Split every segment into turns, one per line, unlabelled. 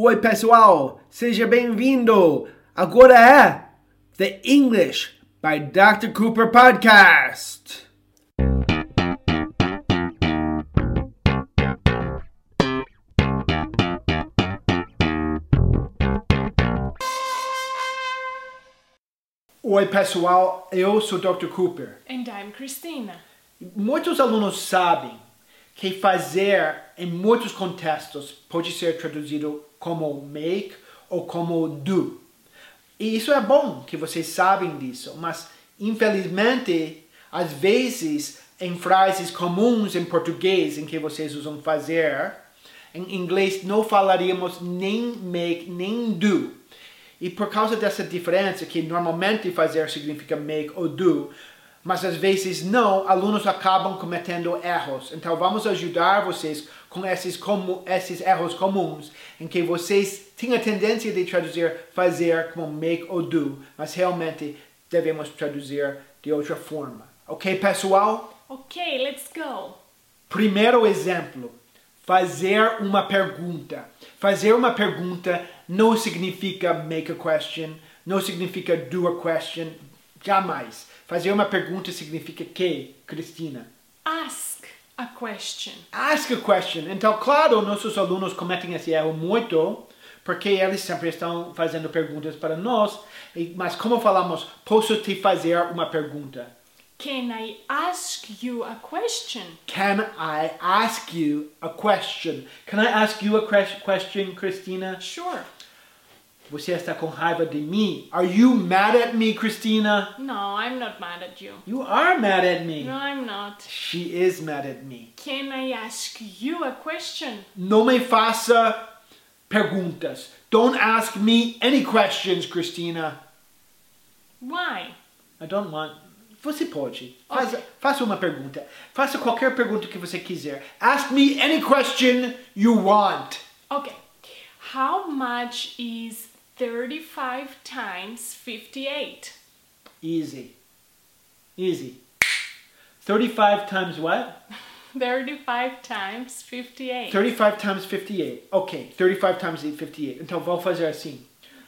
Oi, pessoal, seja bem-vindo. Agora é The English by Dr. Cooper Podcast. Oi, pessoal, eu sou Dr. Cooper.
And I'm Christina.
Muitos alunos sabem que fazer em muitos contextos pode ser traduzido como make ou como do. E isso é bom que vocês sabem disso, mas infelizmente, às vezes, em frases comuns em português em que vocês usam fazer, em inglês não falaríamos nem make nem do. E por causa dessa diferença, que normalmente fazer significa make ou do, mas às vezes não, alunos acabam cometendo erros. Então vamos ajudar vocês com esses, como, esses erros comuns, em que vocês têm a tendência de traduzir fazer como make ou do, mas realmente devemos traduzir de outra forma. Ok, pessoal?
Okay, let's go.
Primeiro exemplo, fazer uma pergunta. Fazer uma pergunta não significa make a question, não significa do a question, jamais. Fazer uma pergunta significa que, Cristina?
Ask a question.
Ask a question. Então, claro, nossos alunos cometem esse erro muito, porque eles sempre estão fazendo perguntas para nós. Mas como falamos, posso te fazer uma pergunta?
Can I ask you a question?
Can I ask you a question? Can I ask you a que- question, Christina?
Sure.
Você está com raiva de mim? Are you mad at me, Christina?
No, I'm not mad at you.
You are mad at me.
No, I'm not.
She is mad at me.
Can I ask you a question?
Não me faça perguntas. Don't ask me any questions, Christina.
Why?
I don't want. Você pode. Faça,
Ok.
faça uma pergunta. Faça qualquer pergunta que você quiser. Ask me any question you want.
Okay. How much is 35 times 58?
Easy. Easy. 35 times what?
35 times 58.
35 times 58. Ok, 35 times 58. Então vamos fazer assim.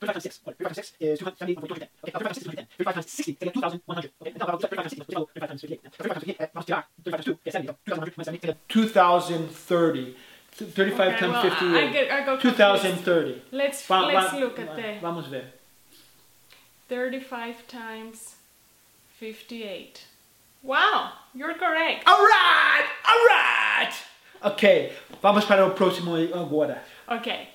35 times 6. 35 times 6 is 270. Ok, 35 times 6 35 times 60 seria 2,100. Ok, então 35 times 6, 35 times 58. 35 times 58 é, vamos tirar 35 times 2, que 70. 2,100 70 seria 2030. 35
Okay,
times
well,
58.
I I got
2030.
Let's
Va-
let's look at the
Vamos ver.
35 times 58. Wow, you're correct.
Alright! Alright! Ok, vamos para o próximo agora.
Okay.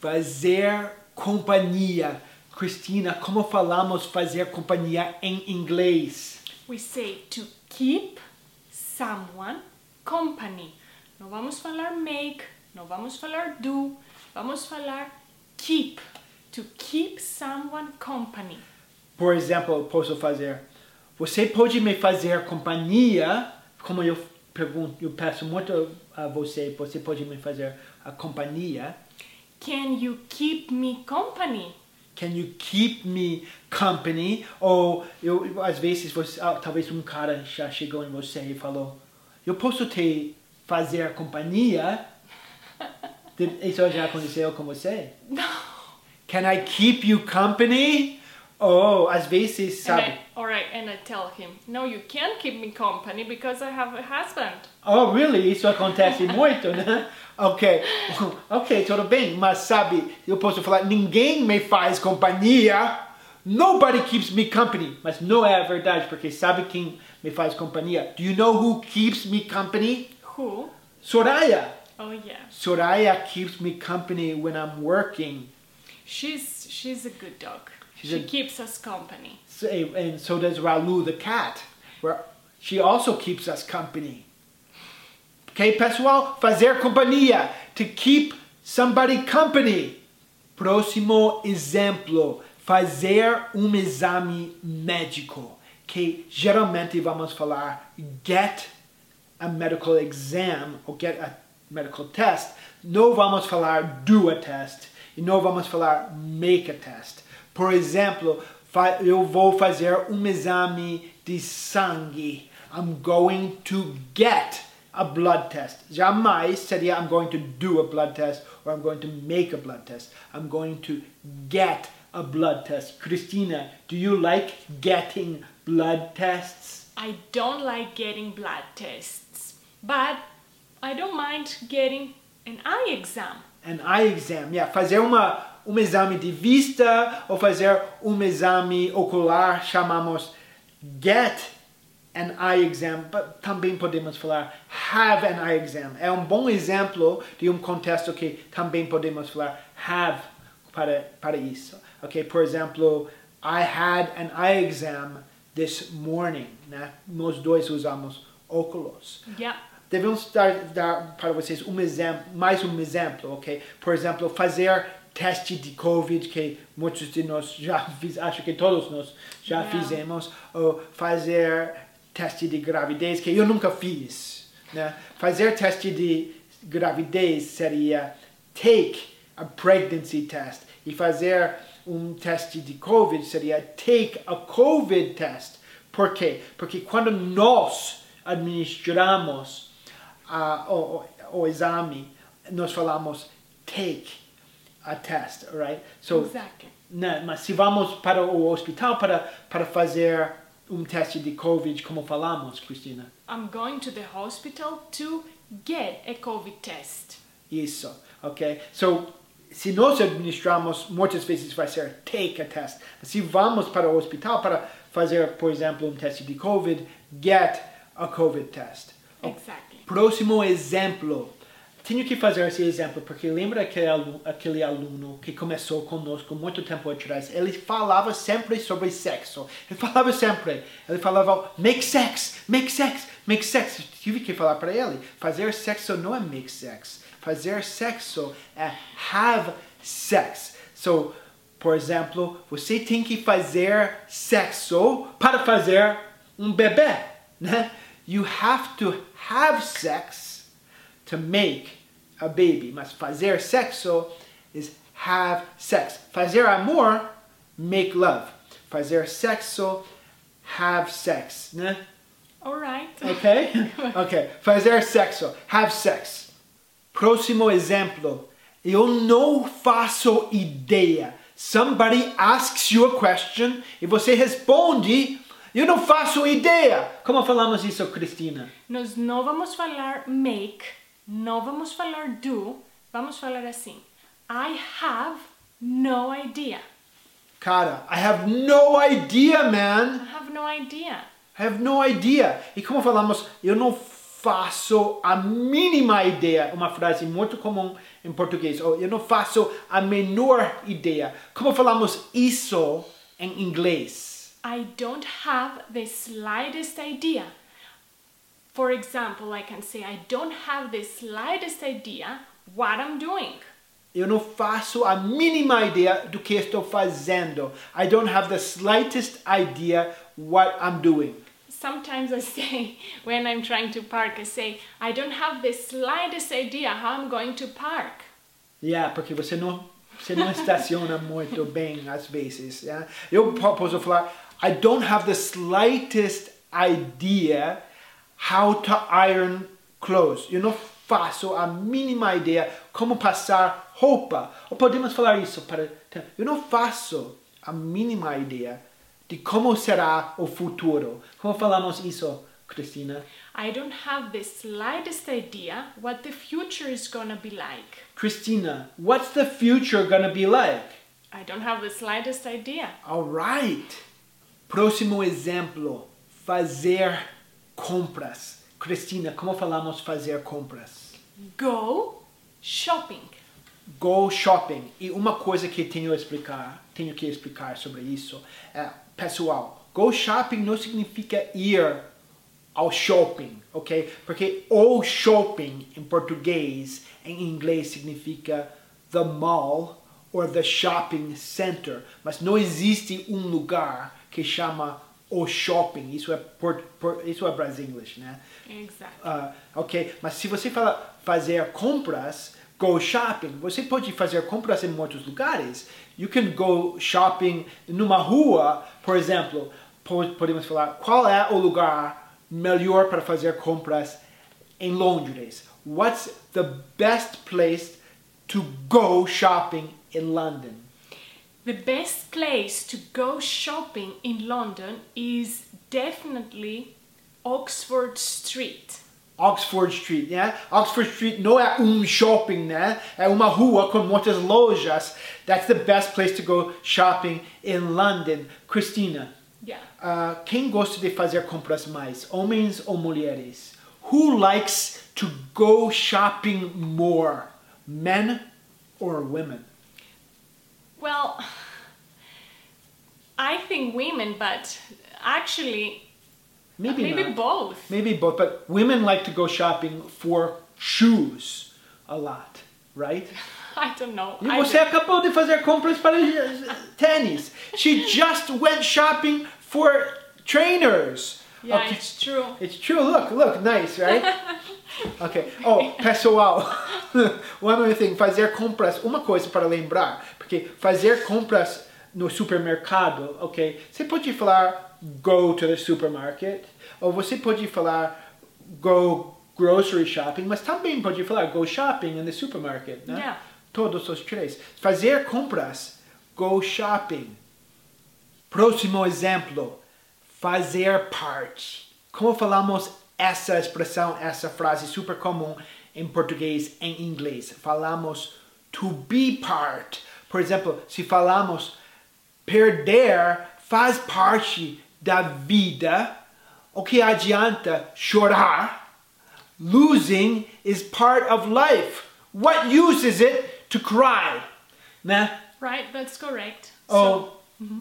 Fazer companhia. Cristina, como falamos fazer companhia em inglês?
We say to keep someone company. Não vamos falar make, não vamos falar do, vamos falar keep. To keep someone company.
Por exemplo, posso fazer. Você pode me fazer companhia? Como eu pergunto, eu peço muito a você. Você pode me fazer a companhia?
Can you keep me company?
Can you keep me company? Ou eu, às vezes você, ah, talvez um cara já chegou em você e falou: Eu posso te fazer companhia? Isso já aconteceu com você?
No.
Can I keep you company? Ou às vezes, sabe?
I, all right, and I tell him, no, you can't keep me company because I have a husband.
Oh, really? Isso acontece muito, né? Ok, ok, tudo bem, mas sabe, eu posso falar, ninguém me faz companhia, nobody keeps me company, mas não é verdade, porque sabe quem me faz companhia? Do you know who keeps me company?
Who?
Soraya.
Oh yeah,
Soraya keeps me company when I'm working.
she's she's a good dog.
She's
she
a-
keeps us company.
So- And so does Ralu the cat, where she also keeps us company. Ok, pessoal? Fazer companhia. To keep somebody company. Próximo exemplo. Fazer um exame médico. Que geralmente vamos falar get a medical exam or get a medical test. Não vamos falar do a test. E não vamos falar make a test. Por exemplo, eu vou fazer um exame de sangue. I'm going to get a blood test. Jamais seria I'm going to do a blood test or I'm going to make a blood test. I'm going to get a blood test. Christina, do you like getting blood tests?
I don't like getting blood tests, but I don't mind getting an eye exam.
An eye exam, yeah. Fazer uma, um exame de vista ou fazer um exame ocular chamamos get an eye exam, but também podemos falar have an eye exam. É um bom exemplo de um contexto que também podemos falar have para, para isso. Ok, por exemplo, I had an eye exam this morning. Né? Nós dois usamos óculos.
Yeah.
Devemos dar, dar para vocês um exemplo, mais um exemplo, ok? Por exemplo, fazer teste de Covid, que muitos de nós já fiz, acho que todos nós já
Yeah.
fizemos, ou fazer teste de gravidez, que eu nunca fiz, né? Fazer teste de gravidez seria take a pregnancy test e fazer um teste de Covid seria take a COVID test. Por quê? Porque quando nós administramos o, o, exame, nós falamos take a test, right? So,
Exactly.
né, mas se vamos para o hospital para, para fazer um teste de Covid, como falamos, Cristina?
I'm going to the hospital to get a COVID test.
Isso, ok? So, se nós administramos, muitas vezes vai ser take a test. Se vamos para o hospital para fazer, por exemplo, um teste de COVID, get a COVID test.
Exactly.
Próximo exemplo. Tenho que fazer esse exemplo porque lembra aquele aluno, aquele aluno que começou conosco muito tempo atrás? Ele falava sempre sobre sexo. Ele falava sempre. Ele falava make sex, make sex, make sex. Tive que falar para ele. Fazer sexo não é make sex. Fazer sexo é have sex. So, por exemplo, você tem que fazer sexo para fazer um bebê, né? You have to have sex to make a baby. Mas fazer sexo is have sex. Fazer amor, make love. Fazer sexo, have sex, né?
All right.
Ok? ok. Fazer sexo, have sex. Próximo exemplo. Eu não faço ideia. Somebody asks you a question e você responde. Eu não faço ideia. Como falamos isso, Cristina?
Nós não vamos falar make, não vamos falar do, vamos falar assim. I have no idea.
Cara, I have no idea, man.
I have no idea.
I have no idea. E como falamos, eu não faço a mínima ideia. Uma frase muito comum em português. Ou eu não faço a menor ideia. Como falamos isso em inglês?
I don't have the slightest idea. For example, I can say, I don't have the slightest idea what I'm doing.
Eu não faço a mínima ideia do que estou fazendo. I don't have the slightest idea what I'm doing.
Sometimes I say, when I'm trying to park, I say, I don't have the slightest idea how I'm going to park.
Yeah, porque você não, você não estaciona muito bem às vezes. Yeah? Eu po- posso falar, I don't have the slightest idea how to iron clothes. Eu não faço a mínima ideia como passar roupa. Ou podemos falar isso para. Eu não faço a mínima ideia de como será o futuro. Como falamos isso, Cristina?
I don't have the slightest idea what the future is gonna be like.
Cristina, what's the future gonna be like?
I don't have the slightest idea.
Alright. Próximo exemplo. Fazer compras. Cristina, como falamos fazer compras?
Go shopping.
Go shopping. E uma coisa que tenho a explicar, tenho que explicar sobre isso é, pessoal, go shopping não significa ir ao shopping, ok? Porque o shopping em português, em inglês significa the mall or the shopping center, mas não existe um lugar que chama o shopping. Isso é por, por, isso é Brasilienglish, né?
Exactly.
Ah, ok? Mas se você fala fazer compras, go shopping, você pode fazer compras em muitos lugares. You can go shopping numa rua, por exemplo. po- Podemos falar qual é o lugar melhor para fazer compras em Londres? What's the best place to go shopping in London?
The best place to go shopping in London is definitely Oxford Street.
Oxford Street, né? Oxford Street não é um shopping, né? É uma rua com muitas lojas. That's the best place to go shopping in London. Christina,
Yeah.
uh, quem gosta de fazer compras mais, homens ou mulheres? Who likes to go shopping more, men or women?
Well, I think women, but actually,
Maybe,
maybe
not.
both.
Maybe both, but women like to go shopping for shoes a lot, right?
I don't know.
E você
don't-
acabou de fazer compras para eh, tênis. She just went shopping for trainers.
Yeah,
Okay.
it's true.
It's true. Look, look, nice, right? Okay. Oh, pessoal, one other thing, fazer compras, uma coisa para lembrar, porque fazer compras no supermercado, ok? Você pode falar go to the supermarket, ou você pode falar go grocery shopping, mas também pode falar go shopping in the supermarket, né?
Yeah.
Todos os três. Fazer compras, go shopping. Próximo exemplo, fazer parte. Como falamos essa expressão, essa frase super comum em português, em inglês? Falamos to be part. Por exemplo, se falamos perder faz parte da vida, o que adianta chorar? Losing is part of life. What use is it to cry? Né?
Right, that's correct.
Oh,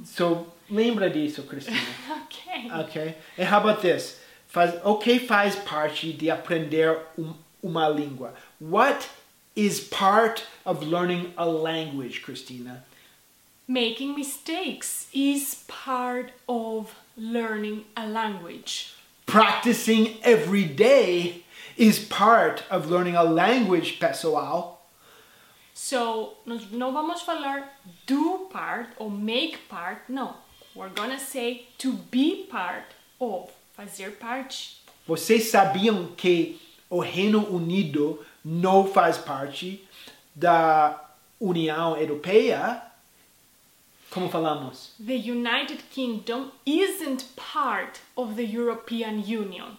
so lembra disso, Cristina.
Okay.
Ok. And how about this? Faz, o que faz parte de aprender um, uma língua? What is part of learning a language, Christina?
Making mistakes is part of learning a language.
Practicing every day is part of learning a language, pessoal.
So, nós não vamos falar do part or make part, no. We're gonna say to be part of, fazer parte.
Vocês sabiam que o Reino Unido não faz parte da União Europeia? Como falamos?
The United Kingdom isn't part of the European Union.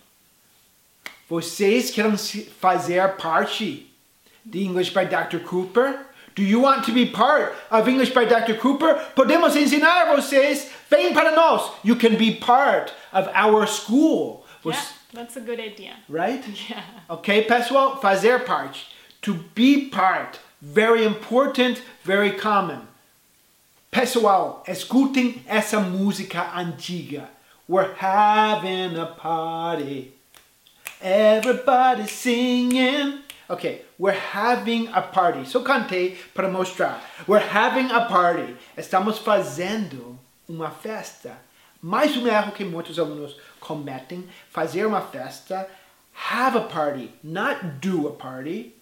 Vocês querem fazer parte de English by Dr. Cooper? Do you want to be part of English by Dr. Cooper? Podemos ensinar vocês. Vem para nós. You can be part of our school.
Yeah, that's a good idea.
Right?
Yeah.
Ok, pessoal? Fazer parte. To be part. Very important, very common. Pessoal, escutem essa música antiga. We're having a party. Everybody singing. Ok, we're having a party. Só cantei para mostrar. We're having a party. Estamos fazendo uma festa. Mais um erro que muitos alunos cometem: fazer uma festa. Have a party, not do a party,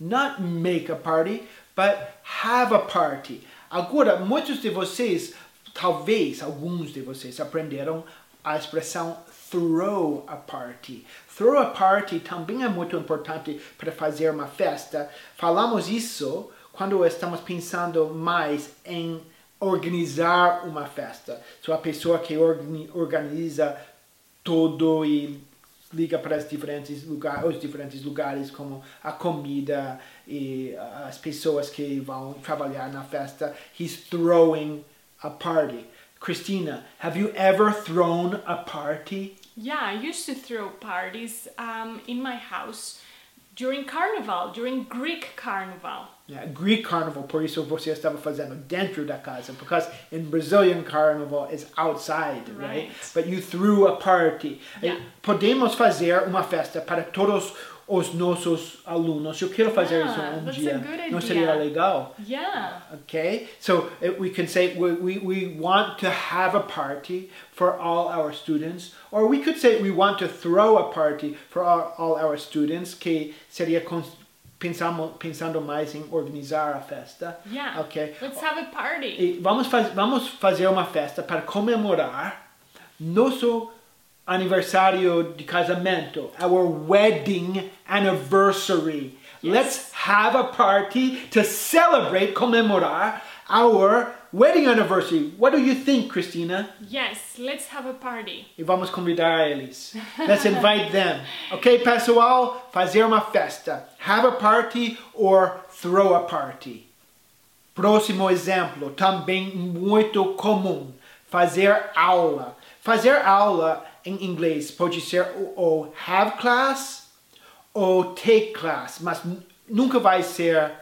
not make a party, but have a party. Agora, muitos de vocês, talvez alguns de vocês, aprenderam a expressão throw a party. Throw a party também é muito importante para fazer uma festa. Falamos isso quando estamos pensando mais em organizar uma festa. Sou a pessoa que organi- organiza todo e liga para os diferentes lugares, os diferentes lugares como a comida e as pessoas que vão trabalhar na festa. He's throwing a party. Christina, have you ever thrown a party?
Yeah, I used to throw parties um, in my house during Carnival, during Greek Carnival.
Yeah, Greek carnival, por isso você estava fazendo dentro da casa, because in Brazilian carnival is outside, right?
Right.
But you threw a party.
Yeah.
Podemos fazer uma festa para todos os nossos alunos. Eu quero fazer
Yeah,
isso um dia. Não seria legal?
Yeah.
Okay, so uh, we can say we, we, we want to have a party for all our students, or we could say we want to throw a party for all, all our students, que seria cons- pensamo, pensando mais em organizar a festa.
Yeah.
Okay.
Let's have a party.
E vamos, faz, vamos fazer uma festa para comemorar nosso aniversário de casamento, our wedding anniversary. Let's have a party to celebrate, comemorar our wedding anniversary. What do you think, Christina?
Yes, let's have a party.
E vamos convidar eles. Let's invite them. Ok, pessoal? Fazer uma festa. Have a party or throw a party. Próximo exemplo, também muito comum. Fazer aula. Fazer aula em inglês pode ser ou have class ou take class, mas nunca vai ser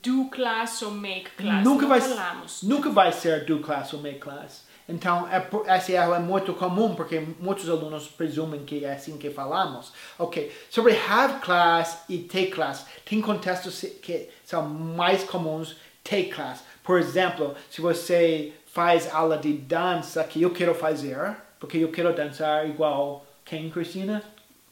Do class ou make class.
nunca vai
falamos.
nunca vai ser do class ou make class. Então, é, esse erro é muito comum porque muitos alunos presumem que é assim que falamos. Ok, sobre have class e take class, tem contextos que são mais comuns take class. Por exemplo, se você faz aula de dança que eu quero fazer, porque eu quero dançar igual quem, Cristina?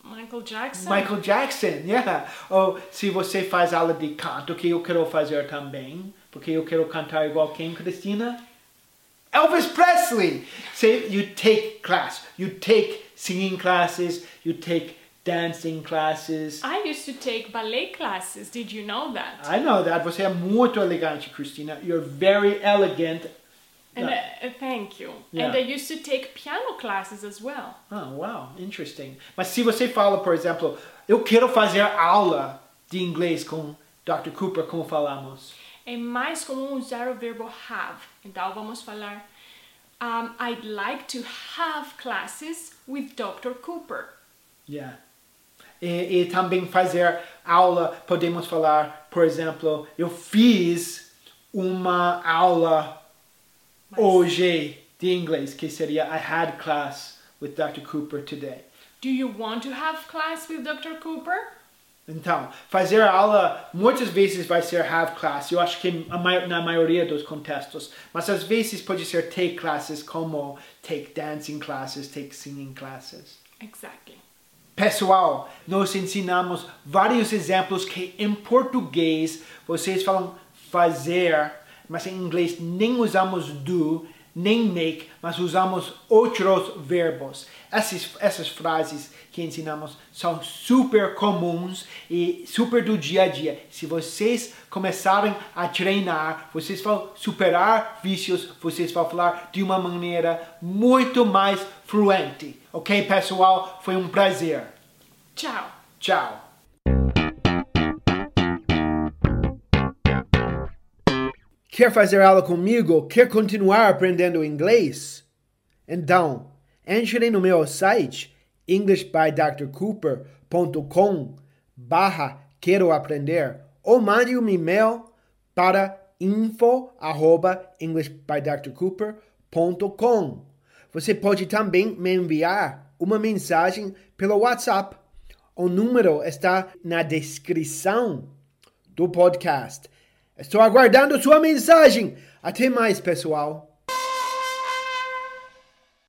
Michael Jackson.
Michael Jackson, yeah. Ou se você faz aula de canto, que eu quero fazer também, porque eu quero cantar igual quem, Cristina? Elvis Presley. Say you take class, you take singing classes, you take dancing classes.
I used to take ballet classes. Did you know that?
I know that. Você é muito elegante, Cristina. You're very elegant.
And uh, uh, thank you.
Yeah.
And I used to take piano classes as well.
Oh, wow, interesting. Mas se você fala, por exemplo, eu quero fazer aula de inglês com Dr. Cooper, como falamos?
É mais comum usar o verbo have. Então vamos falar um, I'd like to have classes with Dr. Cooper.
Yeah. E, e também fazer aula, podemos falar, por exemplo, eu fiz uma aula
Mas-
hoje de inglês, que seria I had class with Dr. Cooper today.
Do you want to have class with Dr. Cooper?
Então, fazer aula muitas vezes vai ser have class, eu acho que na maioria dos contextos, mas às vezes pode ser take classes como take dancing classes, take singing classes.
Exactly.
Pessoal, nós ensinamos vários exemplos que em português vocês falam fazer, mas em inglês nem usamos do, nem make, mas usamos outros verbos. Essas, essas frases que ensinamos são super comuns e super do dia a dia. Se vocês começarem a treinar, vocês vão superar vícios, vocês vão falar de uma maneira muito mais fluente. Ok, pessoal? Foi um prazer.
Tchau.
Tchau. Quer fazer aula comigo? Quer continuar aprendendo inglês? Então, entre no meu site englishbydrcooper.com barra quero aprender ou mande um e-mail para info arroba englishbydrcooper.com Você pode também me enviar uma mensagem pelo WhatsApp. O número está na descrição do podcast. Estou aguardando sua mensagem. Até mais, pessoal.